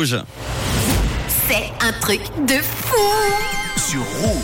Rouge. C'est un truc de fou sur Rouge.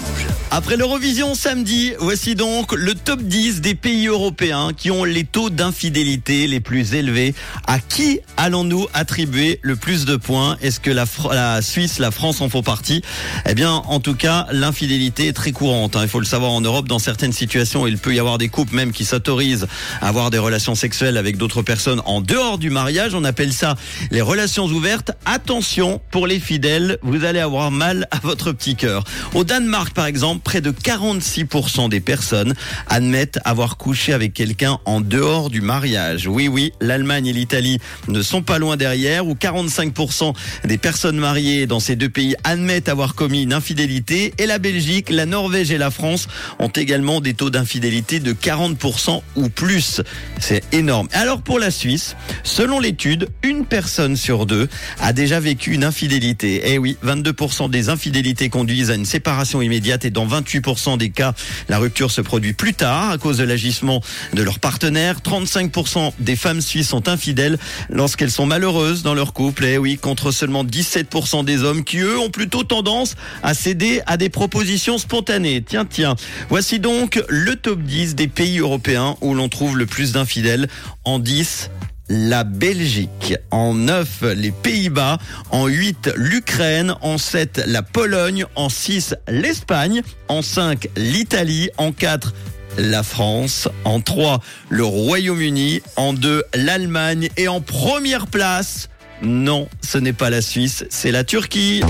Après l'Eurovision samedi, voici donc le top 10 des pays européens qui ont les taux d'infidélité les plus élevés. À qui allons-nous attribuer le plus de points? Est-ce que la, Suisse, la France en font partie? Eh bien, en tout cas, l'infidélité est très courante. hein. Il faut le savoir en Europe, dans certaines situations, il peut y avoir des couples même qui s'autorisent à avoir des relations sexuelles avec d'autres personnes en dehors du mariage. On appelle ça les relations ouvertes. Attention, pour les fidèles, vous allez avoir mal à votre petit cœur. Au Danemark, par exemple, près de 46% des personnes admettent avoir couché avec quelqu'un en dehors du mariage. Oui, oui, l'Allemagne et l'Italie ne sont pas loin derrière, où 45% des personnes mariées dans ces deux pays admettent avoir commis une infidélité. Et la Belgique, la Norvège et la France ont également des taux d'infidélité de 40% ou plus. C'est énorme. Alors pour la Suisse, selon l'étude, une personne sur deux a déjà vécu une infidélité. Eh oui, 22% des infidélités conduisent à une séparation immédiate et dans 28% des cas, la rupture se produit plus tard à cause de l'agissement de leur partenaire. 35% des femmes suisses sont infidèles lorsqu'elles sont malheureuses dans leur couple. Eh oui, contre seulement 17% des hommes qui, eux, ont plutôt tendance à céder à des propositions spontanées. Tiens, tiens. Voici donc le top 10 des pays européens où l'on trouve le plus d'infidèles. En 10, la Belgique, en 9 les Pays-Bas, en 8 l'Ukraine, en 7 la Pologne, en 6 l'Espagne, en 5 l'Italie, en 4 la France, en 3 le Royaume-Uni, en 2 l'Allemagne. Et en première place, non, ce n'est pas la Suisse, c'est la Turquie.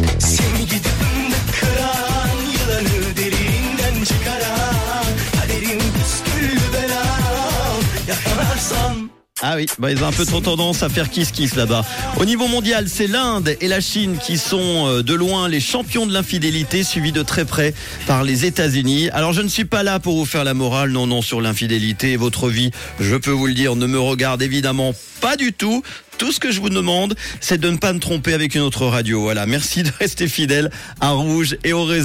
Ah oui, bah ils ont un peu trop tendance à faire kiss kiss là-bas. Au niveau mondial, c'est l'Inde et la Chine qui sont euh, de loin les champions de l'infidélité, suivis de très près par les États-Unis. Alors je ne suis pas là pour vous faire la morale, non non sur l'infidélité. Votre vie, je peux vous le dire, ne me regarde évidemment pas du tout. Tout ce que je vous demande, c'est de ne pas me tromper avec une autre radio. Voilà, merci de rester fidèle à Rouge et au réseau.